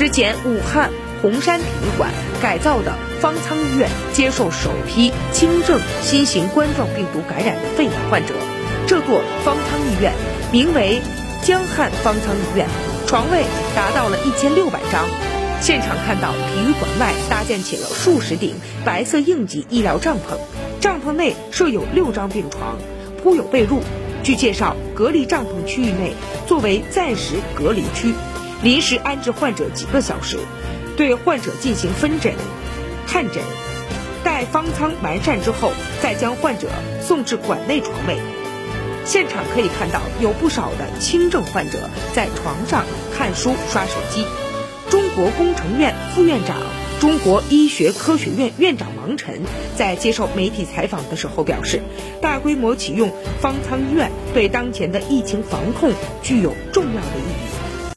之前，武汉红山体育馆改造的方舱医院接受首批轻症新型冠状病毒感染的肺炎患者。这座方舱医院名为江汉方舱医院，床位达到了一千六百张。现场看到体育馆外搭建起了数十顶白色应急医疗帐篷，帐篷内设有六张病床，铺有被褥。据介绍，隔离帐篷区域内作为暂时隔离区，临时安置患者几个小时，对患者进行分诊、看诊。待方舱完善之后，再将患者送至馆内床位。现场可以看到，有不少的轻症患者在床上看书、刷手机。中国工程院副院长、中国医学科学院院长王晨在接受媒体采访的时候表示，大规模启用方舱医院对当前的疫情防控具有重要的意义。